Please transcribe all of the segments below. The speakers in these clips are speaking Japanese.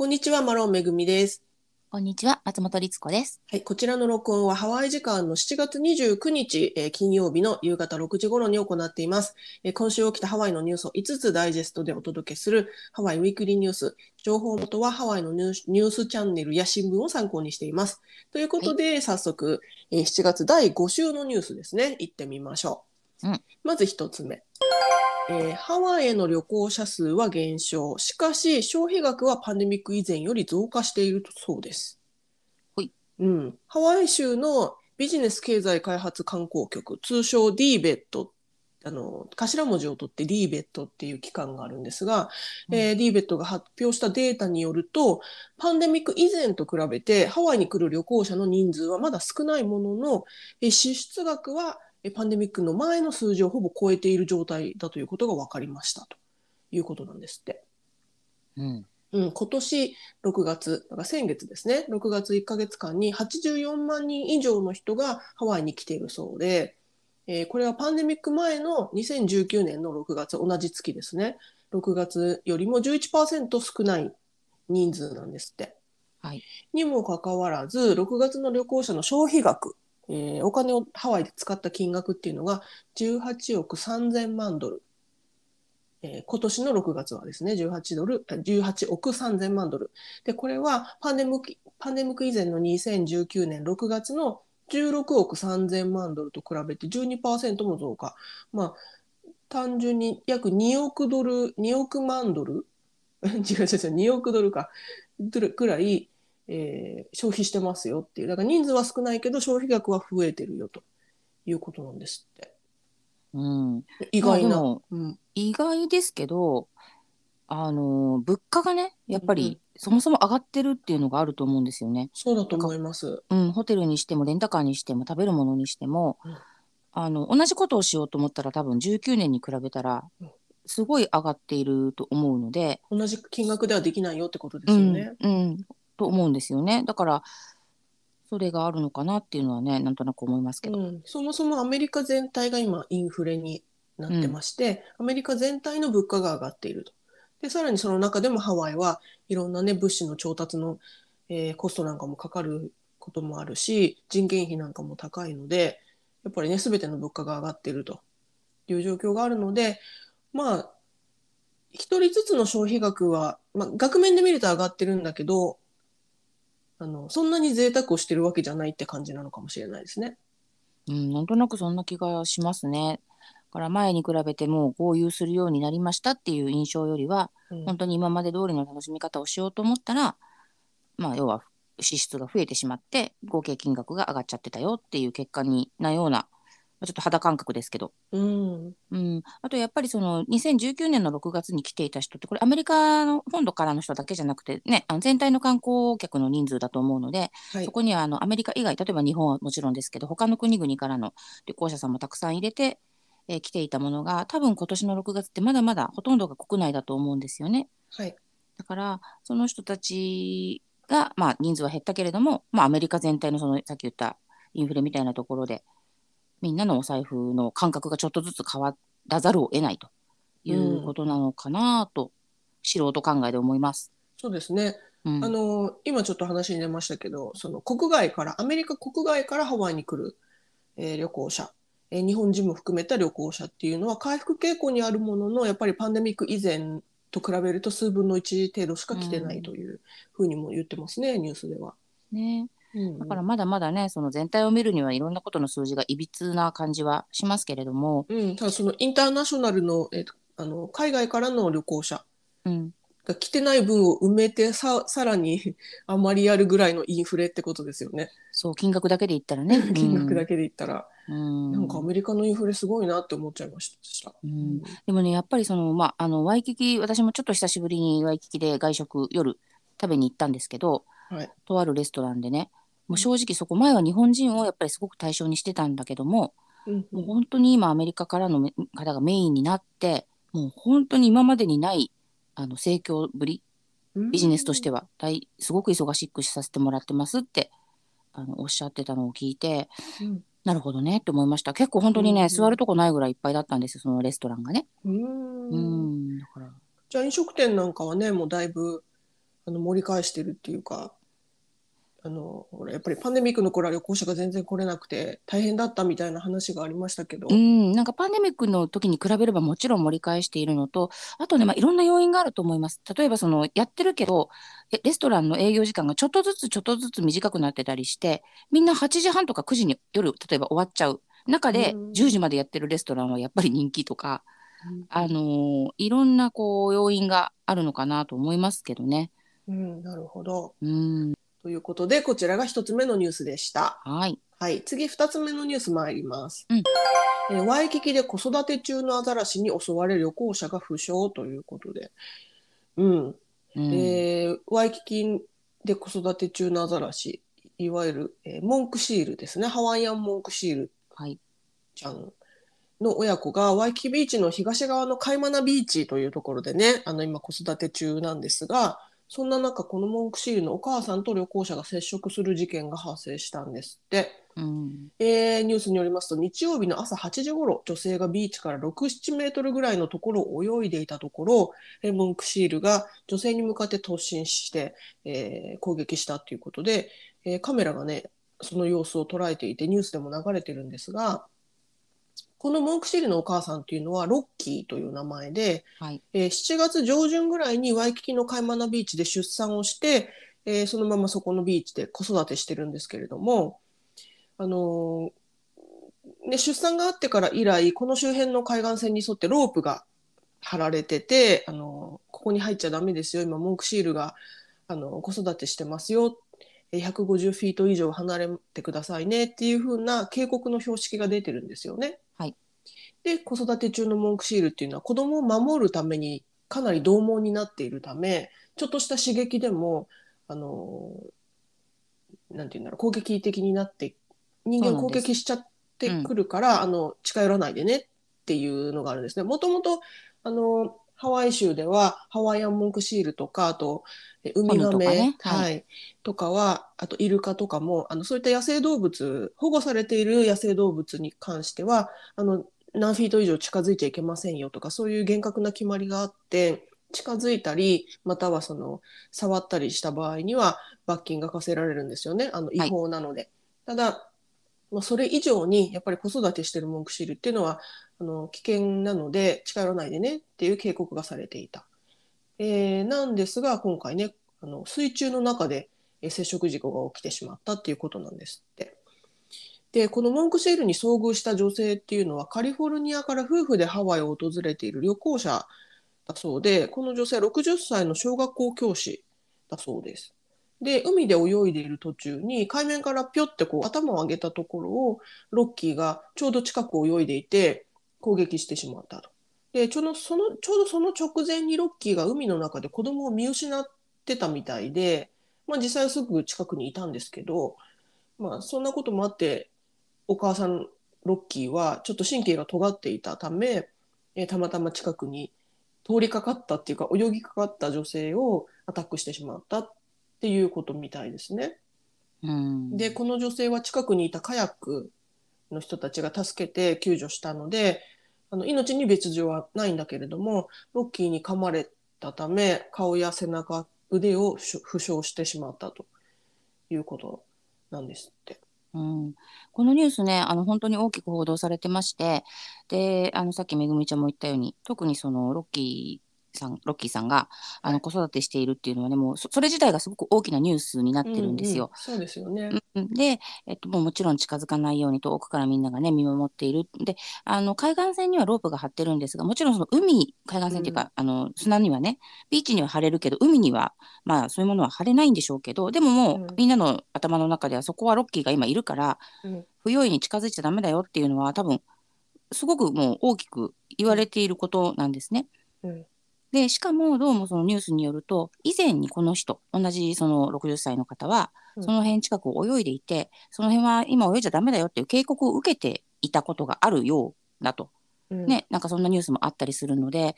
こんにちは、マロンめぐみです。こんにちは、松本律子です。はい、こちらの録音はハワイ時間の7月29日、えー金曜日の夕方6時頃に行っています、えー今週起きたハワイのニュースを5つダイジェストでお届けするハワイウィークリーニュース。情報元はハワイのニュースニュースチャンネルや新聞を参考にしています。ということで、早速、えー7月第5週のニュースですね。行ってみましょう。うんまず1つ目。えーハワイへの旅行者数は減少。しかし、消費額はパンデミック以前より増加しているそうです。うん、ハワイ州のビジネス経済開発観光局、通称 DBET、あの頭文字を取って DBET っていう機関があるんですが、うんえー DBET が発表したデータによると、パンデミック以前と比べてハワイに来る旅行者の人数はまだ少ないものの、えー支出額はえーパンデミックの前の数字をほぼ超えている状態だということが分かりましたということなんですって。うん。うん、今年6月、だから先月ですね、6月1ヶ月間に84万人以上の人がハワイに来ているそうで、えーこれはパンデミック前の2019年の6月、同じ月ですね、6月よりも11%少ない人数なんですって。はい。にもかかわらず、6月の旅行者の消費額、えーお金をハワイで使った金額っていうのが18億3000万ドル。えー今年の6月はですね、18ドル、18億3000万ドル。で、これはパンデミ、パンデミック以前の2019年6月の16億3000万ドルと比べて12%も増加。まあ、単純に約2億ドル、2億万ドル？違う違う違う、2億ドルか。ドルくらい、えー消費してますよっていう。だから人数は少ないけど消費額は増えてるよということなんですって。うん。意外な。うん意外ですけど、あの、物価がね、やっぱうんうんり、そもそも上がってるっていうのがあると思うんですよね。そうだと思います。うん、ホテルにしても、レンタカーにしても、食べるものにしても、うんあの、同じことをしようと思ったら、多分19年に比べたらうん、すごい上がっていると思うので、同じ金額ではできないよってことですうん、よね。うん、と思うんですよね。だから、それがあるのかなっていうのはね、なんとなく思いますけど。うんそもそもアメリカ全体が今インフレになってまして、アメリカ全体の物価が上がっていると。で、さらにその中でもハワイはいろんなね、物資の調達の、えーコストなんかもかかることもあるし、人件費なんかも高いので、やっぱりね、すべての物価が上がっているという状況があるので、まあ、一人ずつの消費額は、まあ、額面で見ると上がってるんだけど、あの、そんなに贅沢をしてるわけじゃないって感じなのかもしれないですね。うん、なんとなくそんな気がしますね。だから前に比べてもう豪遊するようになりましたっていう印象よりは、うん本当に今まで通りの楽しみ方をしようと思ったら、まあ、要は支出が増えてしまって、合計金額が上がっちゃってたよっていう結果になような、まあちょっと肌感覚ですけど、うん。うん、あとやっぱりその2019年の6月に来ていた人って、これアメリカの本土からの人だけじゃなくて、ね、あの全体の観光客の人数だと思うので、はいそ。こにはあのアメリカ以外、例えば日本はもちろんですけど、他の国々からの旅行者さんもたくさん入れて、えー来ていたものが、多分今年の6月ってまだまだほとんどが国内だと思うんですよね。はい。だから、その人たちが、まあ、人数は減ったけれども、まあ、アメリカ全体のそのさっき言ったインフレみたいなところで、みんなのお財布の感覚がちょっとずつ変わらざるを得ないということなのかなと、素人考えで思います。そうですね。うんあの、今ちょっと話に出ましたけど、その国外から、アメリカ国外からハワイに来る、えー旅行者、えー日本人も含めた旅行者っていうのは回復傾向にあるものの、やっぱりパンデミック以前と比べると数分の1程度しか来てないというふうにも言ってますね、ニュースでは。ね、うんだからまだまだね、その全体を見るにはいろんなことの数字がいびつな感じはしますけれども、うん、ただそのインターナショナルの、えーとあの海外からの旅行者うん、が来てない分を埋めてささらに あまりやるぐらいのインフレってことですよね。そう、金額だけで言ったらね。金額だけで言ったら。うん、なんかアメリカのインフレすごいなって思っちゃいました。うんでもね、やっぱりその、まあ、あの、ワイキキ、私もちょっと久しぶりにワイキキで外食、夜食べに行ったんですけど、はい。とあるレストランでね、もう正直そこ前は日本人をやっぱりすごく対象にしてたんだけども、うんもう本当に今アメリカからのめ方がメインになって、もう本当に今までにない、あの、盛況ぶり、うんビジネスとしては大、すごく忙しくさせてもらってますって、あの、おっしゃってたのを聞いて、うんなるほどねって思いました。結構本当にね、うん座るとこないぐらいいっぱいだったんですよ、そのレストランがね。うん、だから。じゃあ飲食店なんかはねもうだいぶあの盛り返してるっていうかあのほらやっぱりパンデミックの頃は旅行者が全然来れなくて大変だったみたいな話がありましたけど、うん、なんかパンデミックの時に比べればもちろん盛り返しているのと、あとね、まあ、いろんな要因があると思います。例えばそのやってるけど、えレストランの営業時間がちょっとずつちょっとずつ短くなってたりして、みんな8時半とか9時に夜、例えば終わっちゃう。中でうん10時までやってるレストランはやっぱり人気とか、あのーいろんなこう要因があるのかなと思いますけどね。うん、なるほど。うん、ということでこちらが一つ目のニュースでした。はい。はい、次二つ目のニュース参ります。うんえーワイキキで子育て中のアザラシに襲われ旅行者が負傷ということで、うん、うんえーワイキキで子育て中のアザラシ、いわゆる、えーモンクシールですね、ハワイアンモンクシールはい。ちゃんの親子がワイキキビーチの東側のカイマナビーチというところでね、あの今子育て中なんですが、そんな中、このモンクシールのお母さんと旅行者が接触する事件が発生したんですって。うん、えーニュースによりますと日曜日の朝8時ごろ女性がビーチから67メートルぐらいのところを泳いでいたところえーモンクシールが女性に向かって突進して、えー攻撃したということで、えーカメラがねその様子を捉えていてニュースでも流れてるんですがこのモンクシールのお母さんというのはロッキーという名前で、はい。えー7月上旬ぐらいにワイキキのカイマナビーチで出産をして、えーそのままそこのビーチで子育てしてるんですけれども、あのーね、出産があってから以来この周辺の海岸線に沿ってロープが張られてて、あのーここに入っちゃダメですよ今モンクシールが、あのー子育てしてますよえー150フィート以上離れてくださいねっていう風な警告の標識が出てるんですよね。はいで子育て中のモンクシールっていうのは子供を守るためにかなり獰猛になっているためちょっとした刺激でもあのなんていうんだろう攻撃的になって人間を攻撃しちゃってくるから、あの近寄らないでねっていうのがあるんですね。もともとあのハワイ州ではハワイアンモンクシールとかあとえウミガホヌとメかね。ははい。い、とかはあとイルカとかもあのそういった野生動物保護されている野生動物に関してはあの何フィート以上近づいちゃいけませんよとかそういう厳格な決まりがあって近づいたりまたはその触ったりした場合には罰金が課せられるんですよね。あの違法なので。ただまあそれ以上にやっぱり子育てしてるモンクシールっていうのはあの危険なので近寄らないでねっていう警告がされていた。えーなんですが今回ねあの水中の中で接触事故が起きてしまったっていうことなんですって。でこのモンクシールに遭遇した女性っていうのはカリフォルニアから夫婦でハワイを訪れている旅行者だそうでこの女性は60歳の小学校教師だそうです。で海で泳いでいる途中に海面からぴょってこう頭を上げたところをロッキーがちょうど近く泳いでいて攻撃してしまったと。でちょうどそのちょうどその直前にロッキーが海の中で子供を見失ってたみたいで、まあ、実際はすぐ近くにいたんですけど、まあ、そんなこともあってお母さんロッキーはちょっと神経が尖っていたため、えーたまたま近くに通りかかったっていうか泳ぎかかった女性をアタックしてしまったっていうことみたいですね。うん、でこの女性は近くにいたカヤックの人たちが助けて救助したのであの命に別状はないんだけれどもロッキーに噛まれたため顔や背中腕を負傷してしまったということなんですって。うん、このニュースね、あの本当に大きく報道されてまして、で、あのさっきめぐみちゃんも言ったように、特にそのロッキーさん、ロッキーさんがあの子育てしているっていうのはね、もうそそれ自体がすごく大きなニュースになってるんですよ。うんうんそうですよね。うんで、えっと、もうもちろん近づかないように遠くからみんながね、見守っている。で、あの、海岸線にはロープが張ってるんですが、もちろんその海、海岸線っていうか、あの、砂にはね、ビーチには張れるけど、海には、まあ、そういうものは張れないんでしょうけど、でももう、うんみんなの頭の中では、そこはロッキーが今いるから、うん不用意に近づいちゃダメだよっていうのは、多分、すごくもう大きく言われていることなんですね。うんで、しかもどうもそのニュースによると、以前にこの人、同じその60歳の方は、うん。その辺近くを泳いでいて、その辺は今泳いじゃダメだよっていう警告を受けていたことがあるようだと。うん。ね、なんかそんなニュースもあったりするので、うん。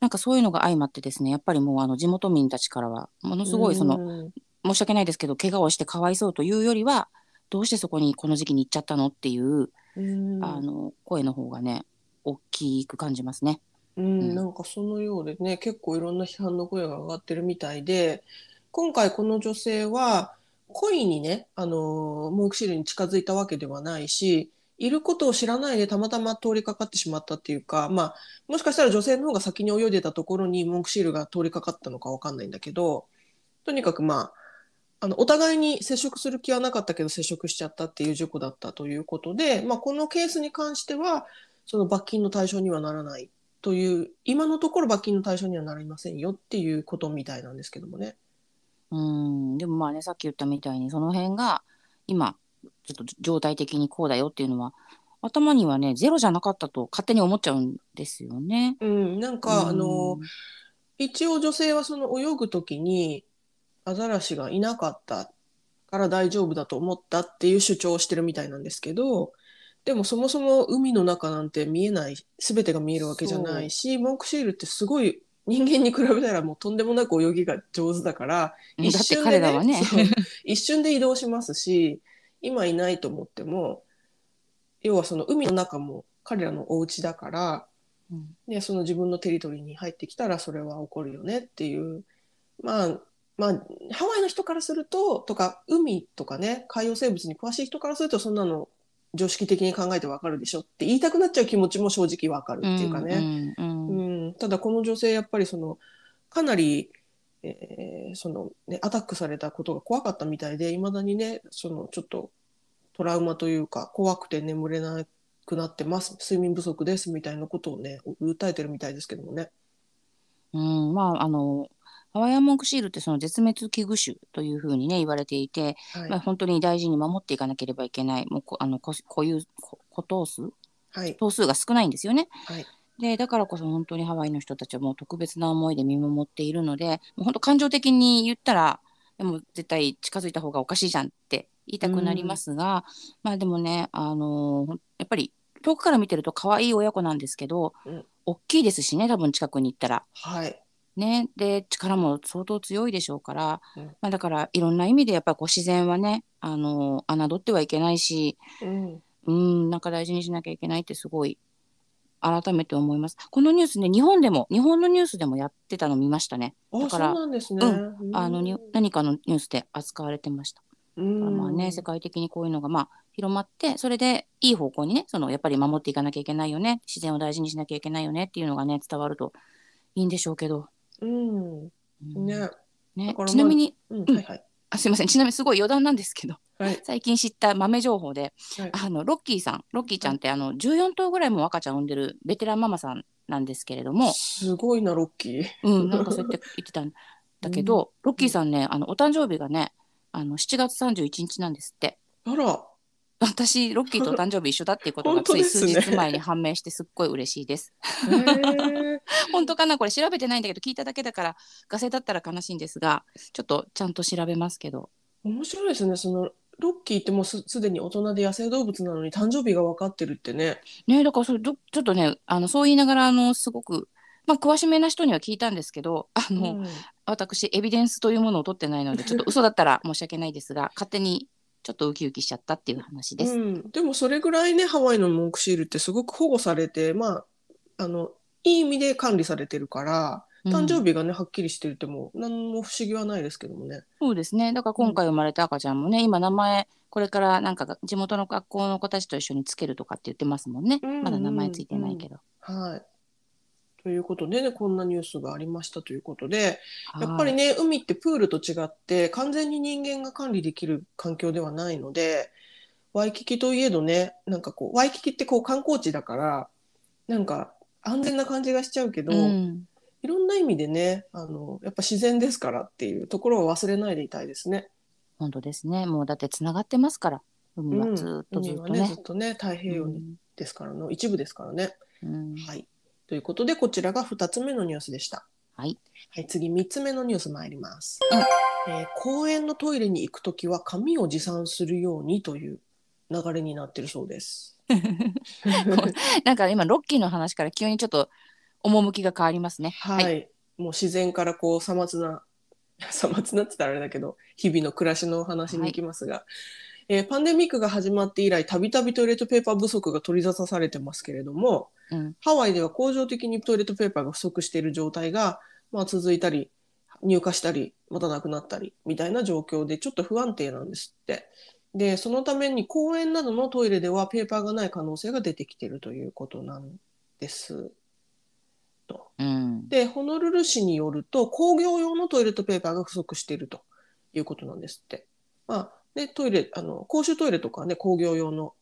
なんかそういうのが相まってですね、やっぱりもうあの地元民たちからは、ものすごいその、うん。申し訳ないですけど、怪我をしてかわいそうというよりは、どうしてそこにこの時期に行っちゃったのっていう、うん。あの声の方がね、大きく感じますね。うん、なんかそのようでね結構いろんな批判の声が上がってるみたいで今回この女性は故意にね、あのモークシールに近づいたわけではないしいることを知らないでたまたま通りかかってしまったっていうか、まあ、もしかしたら女性の方が先に泳いでたところにモークシールが通りかかったのかわかんないんだけどとにかくまああのお互いに接触する気はなかったけど接触しちゃったっていう事故だったということで、まあ、このケースに関してはその罰金の対象にはならない。という今のところ罰金の対象にはなりませんよっていうことみたいなんですけどもね。うんでもまあねさっき言ったみたいにその辺が今ちょっと状態的にこうだよっていうのは頭にはねゼロじゃなかったと勝手に思っちゃうんですよね。うん、なんか、あの一応女性はその泳ぐ時にアザラシがいなかったから大丈夫だと思ったっていう主張をしてるみたいなんですけどでもそもそも海の中なんて見えない全てが見えるわけじゃないしモンクシールってすごい人間に比べたらもうとんでもなく泳ぎが上手だからうんだって彼らはね。そう。一瞬で移動しますし今いないと思っても要はその海の中も彼らのお家だからうん。でその自分のテリトリーに入ってきたらそれは起こるよねっていう。まあまあハワイの人からするととか海とかね海洋生物に詳しい人からするとそんなの常識的に考えてわかるでしょって言いたくなっちゃう気持ちも正直わかるっていうかね。うんうんうんうん、ただこの女性やっぱりそのかなり、えーそのね、アタックされたことが怖かったみたいでいまだにねそのちょっとトラウマというか怖くて眠れなくなってます睡眠不足ですみたいなことをね訴えてるみたいですけどもね。うん、まああのハワイアンモンクシールってその絶滅危惧種というふうにね言われていて、はい。まあ、本当に大事に守っていかなければいけないもうこあのこ固有こ個頭数？はい。頭数が少ないんですよね。はい。でだからこそ本当にハワイの人たちはもう特別な思いで見守っているのでもう本当感情的に言ったらでも絶対近づいた方がおかしいじゃんって言いたくなりますが、まあでもねあのーやっぱり遠くから見てると可愛い親子なんですけど、うん。大きいですしね多分近くに行ったら。はいね、で力も相当強いでしょうから、うんまあ、だからいろんな意味でやっぱりこう自然はねあの侮ってはいけないしうんうんなんか大事にしなきゃいけないってすごい改めて思います。このニュースね日本でも日本のニュースでもやってたの見ましたね。あそうだからなんですね。うんあのに何かのニュースで扱われてました。うんだからまあね世界的にこういうのがまあ広まってそれでいい方向にねそのやっぱり守っていかなきゃいけないよね自然を大事にしなきゃいけないよねっていうのがね伝わるといいんでしょうけど。うん。うん。ね。ね。ちなみにうんうん。はいはい。あすいません。ちなみにすごい余談なんですけどはい。最近知った豆情報ではい。あのロッキーさんロッキーちゃんってあの14頭ぐらいも赤ちゃん産んでるベテランママさんなんですけれども、すごいなロッキー。うん、なんかそうやって言ってたんだけど、ロッキーさんねあのお誕生日がねあの7月31日なんですって。あら私ロッキーとお誕生日一緒だっていうことが本当つい数日前に判明してすっごい嬉しいです。へー。本当かな？これ調べてないんだけど聞いただけだからガセだったら悲しいんですがちょっとちゃんと調べますけど。面白いですね。そのロッキーってもうすすでに大人で野生動物なのに誕生日が分かってるってね。ねだからそれどちょっとねあのそう言いながらあのすごく、まあ、詳しめな人には聞いたんですけどあの、うん。私エビデンスというものを取ってないのでちょっと嘘だったら申し訳ないですが勝手にちょっとウキウキしちゃったっていう話です。うん、でもそれぐらいねハワイのモンクシールってすごく保護されてまああのいい意味で管理されてるからうん。誕生日がね、はっきりしてるっても何も不思議はないですけどもね。そうですね。だから今回生まれた赤ちゃんもね、今名前これからなんか地元の学校の子たちと一緒につけるとかって言ってますもんね、うん。まだ名前ついてないけど。はいということでねこんなニュースがありましたということでやっぱりね、ね海ってプールと違って完全に人間が管理できる環境ではないのでワイキキといえどねなんかこうワイキキってこう観光地だからなんか安全な感じがしちゃうけど、うん、いろんな意味でねあのやっぱ自然ですからっていうところを忘れないでいたいですね。本当ですね。もうだってつながってますから海はずっとずっとね。海はねず。っとね太平洋にですからの一部ですからね。うん。はい、ということでこちらが2つ目のニュースでした。はい、はい、次3つ目のニュース参ります、うん。えー公園のトイレに行くときは紙を持参するようにという流れになってるそうです。なんか今ロッキーの話から急にちょっと趣が変わりますね。はい、もう自然からこうさまつな さまつなってたらあれだけど日々の暮らしのお話に行きますが、えーパンデミックが始まって以来たびたびトイレットペーパー不足が取り沙汰されてますけれどもうんハワイでは恒常的にトイレットペーパーが不足している状態が、まあ、続いたり入荷したりまたなくなったりみたいな状況でちょっと不安定なんですって。でそのために公園などのトイレではペーパーがない可能性が出てきているということなんです。うん。でホノルル市によると工業用のトイレットペーパーが不足しているということなんですって。まあね、トイレあの公衆トイレとかね工業用の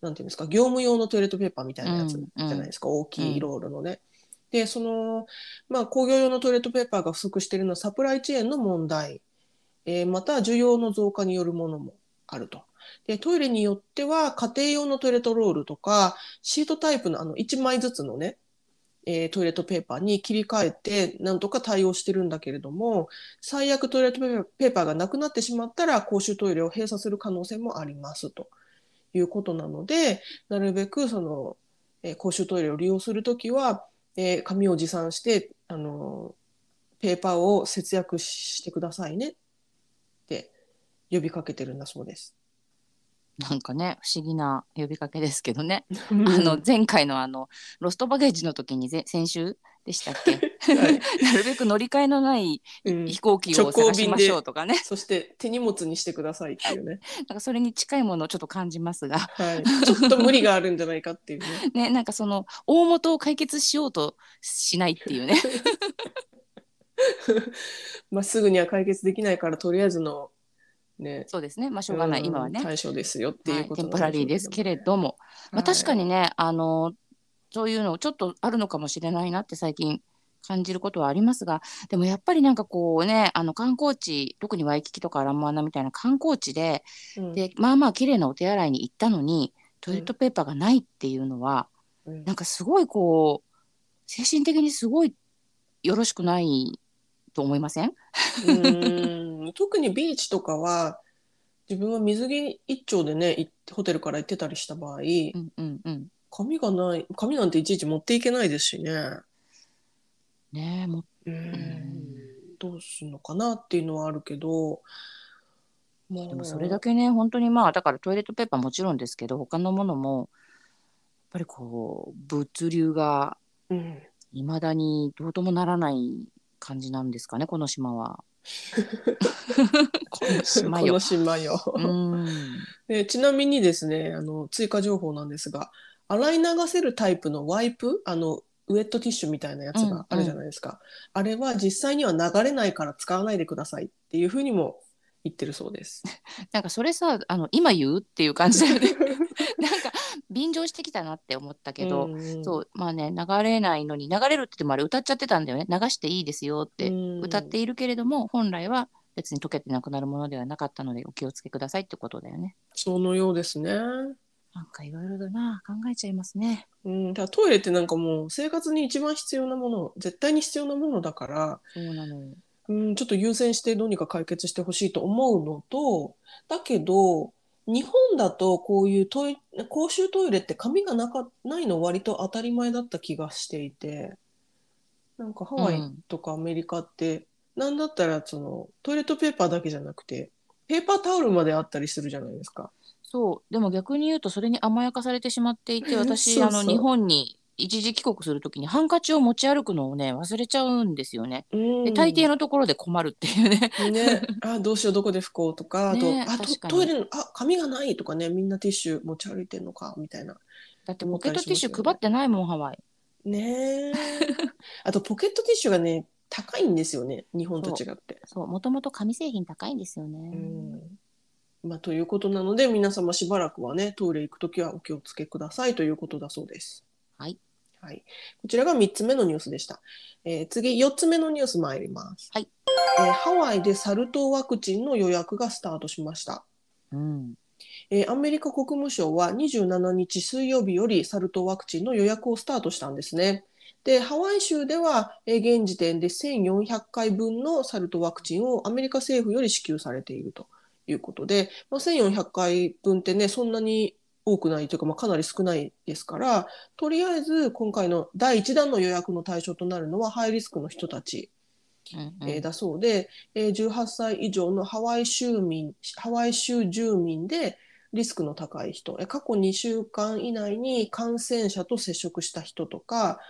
なんていうんですか業務用のトイレットペーパーみたいなやつじうんゃないですか、大きいロールのね。でその、まあ、工業用のトイレットペーパーが不足しているのはサプライチェーンの問題、えーまた需要の増加によるものもあると。でトイレによっては家庭用のトイレットロールとかシートタイプのあの1枚ずつのね、えートイレットペーパーに切り替えてなんとか対応してるんだけれども最悪トイレットペーパーがなくなってしまったら公衆トイレを閉鎖する可能性もありますということなのでなるべくその、えー公衆トイレを利用するときは、えー紙を持参してあのペーパーを節約してくださいねって呼びかけてるんだそうです。なんかね、不思議な呼びかけですけどね。ああの前回のあのロストバゲージの時にぜ先週でしたっけ、はい なるべく乗り換えのないうん飛行機を探しましょうとかね、そして手荷物にしてくださいっていうね。なんかそれに近いものをちょっと感じますが、はい。ちょっと無理があるんじゃないかっていうね。ね、なんかその大元を解決しようとしないっていうね。まあすぐには解決できないからとりあえずのね。そうですね、まあしょうがない、うん。今はね。対処ですよってはい、いうことテンポラリーですけれども、まあ、確かにね、あのそういうのちょっとあるのかもしれないなって最近感じることはありますがでもやっぱりなんかこうねあの観光地特にワイキキとかラモアナみたいな観光地でうん。でまあまあ綺麗なお手洗いに行ったのにトイレットペーパーがないっていうのは、うん。なんかすごいこう精神的にすごいよろしくないと思いません 特にビーチとかは自分は水着一丁でねいホテルから行ってたりした場合うんうんうん。紙がない紙なんていちいち持っていけないですしね。ねえもううん。どうすんのかなっていうのはあるけどまあでもそれだけね本当にまあだからトイレットペーパーもちろんですけど他のものもやっぱりこう物流がうん。いまだにどうともならない感じなんですかねこの島は。この島よこの。島よ。うんでちなみにですねあの追加情報なんですが洗い流せるタイプのワイプあのウェットティッシュみたいなやつがあるじゃないですか、あれは実際には流れないから使わないでくださいっていうふうにも言ってるそうです。なんかそれさあの今言うっていう感じだよね。なんか便乗してきたなって思ったけど、うんそうまあね流れないのに流れるって言ってもあれ歌っちゃってたんだよね流していいですよってうん歌っているけれども、本来は別に溶けてなくなるものではなかったのでお気をつけくださいってことだよね。そのようですね。なんかいろいろだな考えちゃいますね。うん、だトイレってなんかもう生活に一番必要なもの絶対に必要なものだから、そうなのよ。うん、ちょっと優先してどうにか解決してほしいと思うのとだけど日本だとこういうトイ公衆トイレって紙がなかないの割と当たり前だった気がしていてなんかハワイとかアメリカって、なんだったらそのトイレットペーパーだけじゃなくてペーパータオルまであったりするじゃないですか。そうでも逆に言うとそれに甘やかされてしまっていて私 あの日本に一時帰国するときにハンカチを持ち歩くのをね忘れちゃうんですよね。うんで大抵のところで困るっていうね。ね、あどうしようどこで拭こうとか、ねあとあトイレのあ紙がないとかねみんなティッシュ持ち歩いてんのかみたいなだってポケットティッシュ配ってないもんハワイ。ねえあとポケットティッシュがね高いんですよね日本と違って。そうもともと紙製品高いんですよね。うんまあ、ということなので皆様しばらくはねトイレ行くときはお気をつけくださいということだそうです。はい、はい、こちらが3つ目のニュースでした。えー次4つ目のニュース参ります。はいえーハワイでサル痘ワクチンの予約がスタートしました。うんえーアメリカ国務省は27日水曜日よりサル痘ワクチンの予約をスタートしたんですね。でハワイ州では、えー現時点で1400回分のサル痘ワクチンをアメリカ政府より支給されているということで、まあ、1400回分ってねそんなに多くないというか、まあ、かなり少ないですからとりあえず今回の第1弾の予約の対象となるのはハイリスクの人たちうんうん。えーだそうで、えー18歳以上のハワイ州民ハワイ州住民でリスクの高い人えー過去2週間以内に感染者と接触した人とか、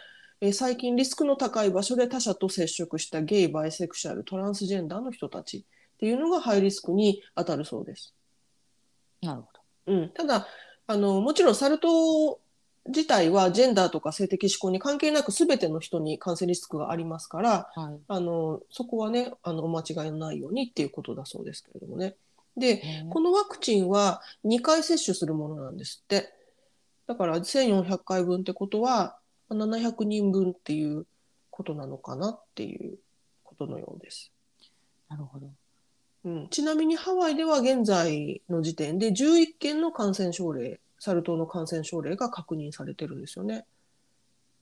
えー最近リスクの高い場所で他者と接触したゲイ、バイセクシャル、トランスジェンダーの人たちっていうのがハイリスクに当たるそうです。なるほうん、ただあのもちろんサル痘自体はジェンダーとか性的指向に関係なく全ての人に感染リスクがありますからど。はい。あのそこはねあのお間違いのないようにっていうことだそうですけれどもね。でねこのワクチンは2回接種するものなんですって。だから1400回分ってことは700人分っていうことなのかなっていうことのようです。なるほど。うん、ちなみにハワイでは現在の時点で11件の感染症例、サル痘の感染症例が確認されてるんですよね。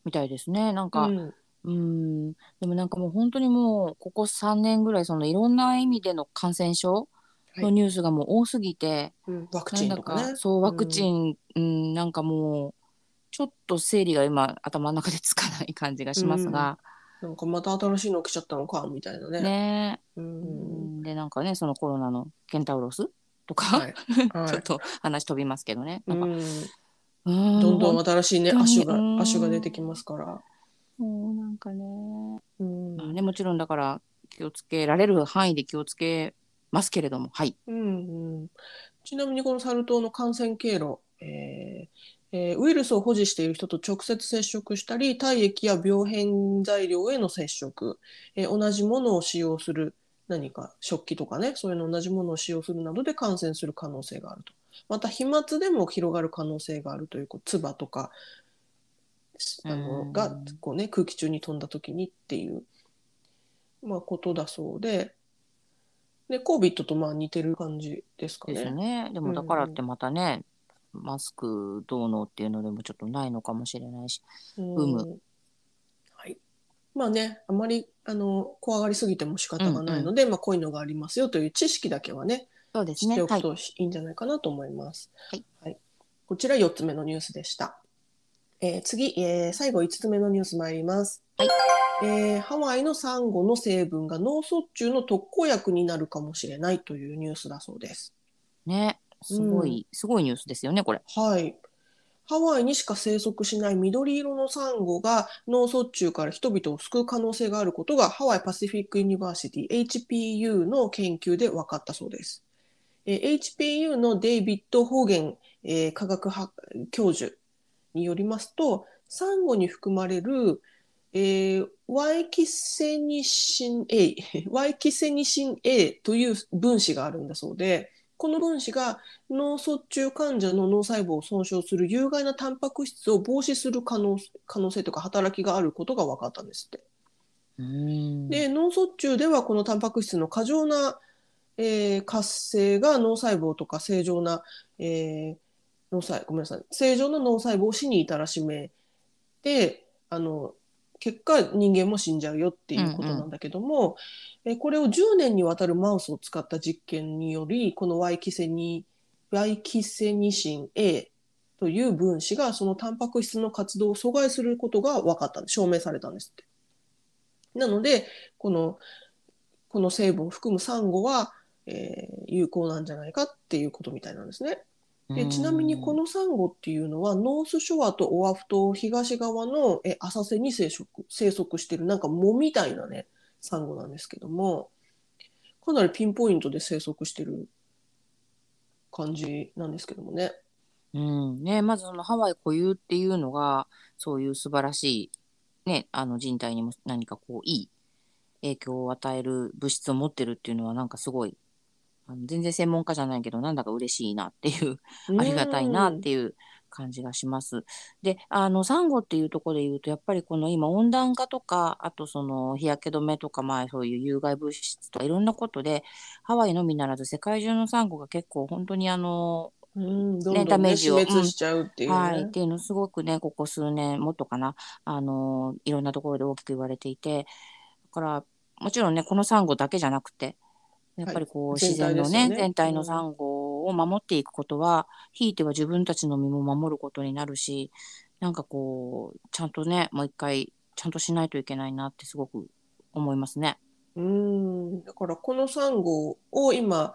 みたいですね。なんか、うん、うん、でもなんかもう本当にもうここ3年ぐらいそのいろんな意味での感染症のニュースがもう多すぎて、うん。ワクチンとかそうワクチン、うん。なんかもうちょっと整理が今頭の中でつかない感じがしますが、なんかまた新しいの来ちゃったのかみたいなね。ね。ううん。ん、でなんかねそのコロナのケンタウロスとか、はい。はい。ちょっと話飛びますけどね。なんかうん。うん。どんどん新しいね本当に亜種うん。が亜種が出てきますから。もうなんかね,、うん。まあ、ねもちろんだから気をつけられる範囲で気をつけますけれども。はい。うんうん、ちなみにこのサル痘の感染経路、えーえーウイルスを保持している人と直接接触したり体液や病変材料への接触、えー同じものを使用する何か食器とかねそういうの同じものを使用するなどで感染する可能性があると。また飛沫でも広がる可能性があるというこう唾とかあうん。のがこう、ね、空気中に飛んだ時にっていう、まあ、ことだそうで。で COVID とまあ似てる感じですかですね。ね。でもうん。だからってまたね、マスクどうのっていうのでもちょっとないのかもしれないし。うん有無はい。まあね、あまりあの怖がりすぎても仕方がないので、まあこういうのがありますよという知識だけはね、そうですね。知っておくはい。といいんじゃないかなと思います。はいこちら4つ目のニュースでした。えー次、えー最後5つ目のニュース参ります。はいえーハワイのサンゴの成分が脳卒中の特効薬になるかもしれないというニュースだそうです。ね。すごい、すごいニュースですよね、これ。はい。ハワイにしか生息しない緑色のサンゴが脳卒中から人々を救う可能性があることがハワイパシフィック・ユニバーシティ HPU の研究で分かったそうです。えー HPU のデイビッド・ホーゲン、えー科学博教授によりますと、サンゴに含まれる、えー、ワイキセニシン A、ワイキセニシン A という分子があるんだそうで、この分子が脳卒中患者の脳細胞を損傷する有害なタンパク質を防止する可能可能性とか働きがあることが分かったんですって。うん。で脳卒中ではこのタンパク質の過剰な、えー活性が脳細胞とか正常な、えー脳細ごめんなさい正常な脳細胞を死に至らしめてあの結果人間も死んじゃうよっていうことなんだけども、えーこれを10年にわたるマウスを使った実験によりこの Y キセニ Y キセニシン A という分子がそのタンパク質の活動を阻害することが分かった証明されたんですって。なのでこのこの成分を含むサンゴは、えー有効なんじゃないかっていうことみたいなんですね。でちなみにこのサンゴっていうのはノースショアとオアフ島東側のえ浅瀬に生息生息してるなんか藻みたいなねサンゴなんですけどもかなりピンポイントで生息してる感じなんですけどもね。うんね、まずそのハワイ固有っていうのがそういう素晴らしい、ね、あの人体にも何かこういい影響を与える物質を持ってるっていうのはなんかすごいあの全然専門家じゃないけどなんだか嬉しいなっていう ありがたいなっていう感じがします。であのサンゴっていうところで言うとやっぱりこの今温暖化とかあとその日焼け止めとかまあそういう有害物質とかいろんなことでハワイのみならず世界中のサンゴが結構本当にあのうん、どんどん、ねねダメージをしちゃうっていうね。はい、っていうのすごくねここ数年もっとかなあのいろんなところで大きく言われていてだからもちろんねこのサンゴだけじゃなくてやっぱりこう、はい自然のねね。全体のサンゴを守っていくことは、ひいては自分たちの身も守ることになるしなんかこうちゃんとねもう一回ちゃんとしないといけないなってすごく思いますね。うん、だからこのサンゴを今、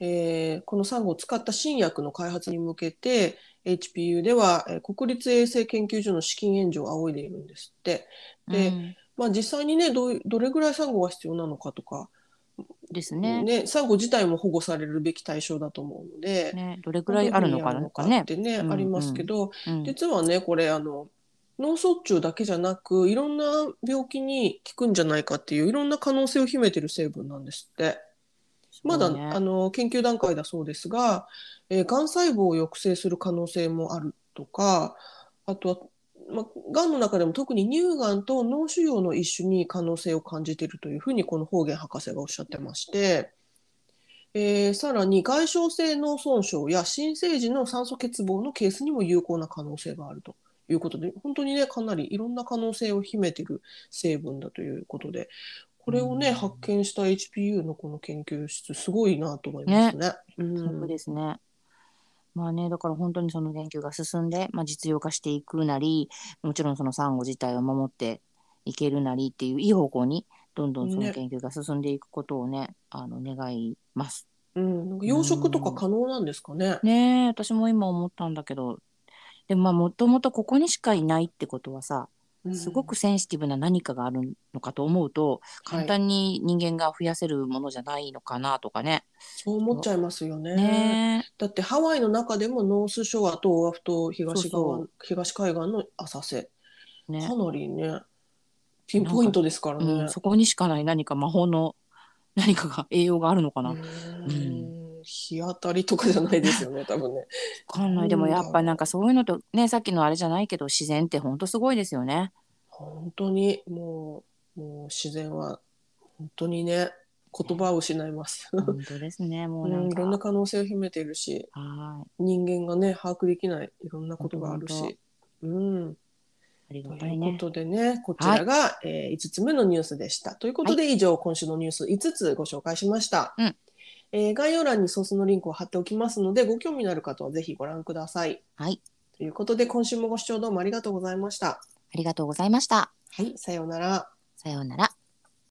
えーこのサンゴを使った新薬の開発に向けて、HPU では、えー国立衛生研究所の資金援助を仰いでいるんですって。でうん。まあ、実際にねどれぐらいサンゴが必要なのかとか、ですねね。サンゴ自体も保護されるべき対象だと思うので、ね、どれぐらいあるのかなかねっ。てね、うんありますけど、うん実はねこれあの脳卒中だけじゃなくいろんな病気に効くんじゃないかっていういろんな可能性を秘めてる成分なんですって。まだ、ねあの研究段階だそうですが、えー、がん細胞を抑制する可能性もあるとかあとは、まあ、がんの中でも特に乳がんと脳腫瘍の一種に可能性を感じているというふうにこの方言博士がおっしゃってまして、えーさらに外傷性脳損傷や新生児の酸素欠乏のケースにも有効な可能性があるということで本当にねかなりいろんな可能性を秘めている成分だということでこれをね、うん発見した HPU のこの研究室すごいなと思いますね。うんそうですね。まあね、だから本当にその研究が進んで、まあ、実用化していくなり、もちろんそのサンゴ自体を守っていけるなりっていういい方向に、どんどんそのね研究が進んでいくことをね、あの願います。うん、養殖とか可能なんですかね？ねえ、私も今思ったんだけど、でもまあもともとここにしかいないってことはさ、うんすごくセンシティブな何かがあるのかと思うと、簡単に人間が増やせるものじゃないのかなとかね。そう思っちゃいますよね。ねだってハワイの中でもノースショアとオアフ島東側東海岸の浅瀬え、ねかなりねピンポイントですからね。うん、そこにしかない何か魔法の何かが栄養があるのかな。わうん日当たりとかじゃないですよね多分ね。かんない。でもやっぱなんかそういうのとね、さっきのあれじゃないけど、自然って本当すごいですよね。本当にもうもう自然は本当にね言葉を失います。本当ですね。もううなんんか。いろんな可能性を秘めているしは人間がね把握できないいろんなことがある本し。うんい。ありとがたいね。いうことでね、こちらが、えー5つ目のニュースでした。ということで、以上、今週のニュース5つご紹介しました。うんえー概要欄にソースのリンクを貼っておきますので、ご興味のある方はぜひご覧ください。はい。ということで、今週もご視聴どうもありがとうございました。ありがとうございました。はい、さようなら。さようなら。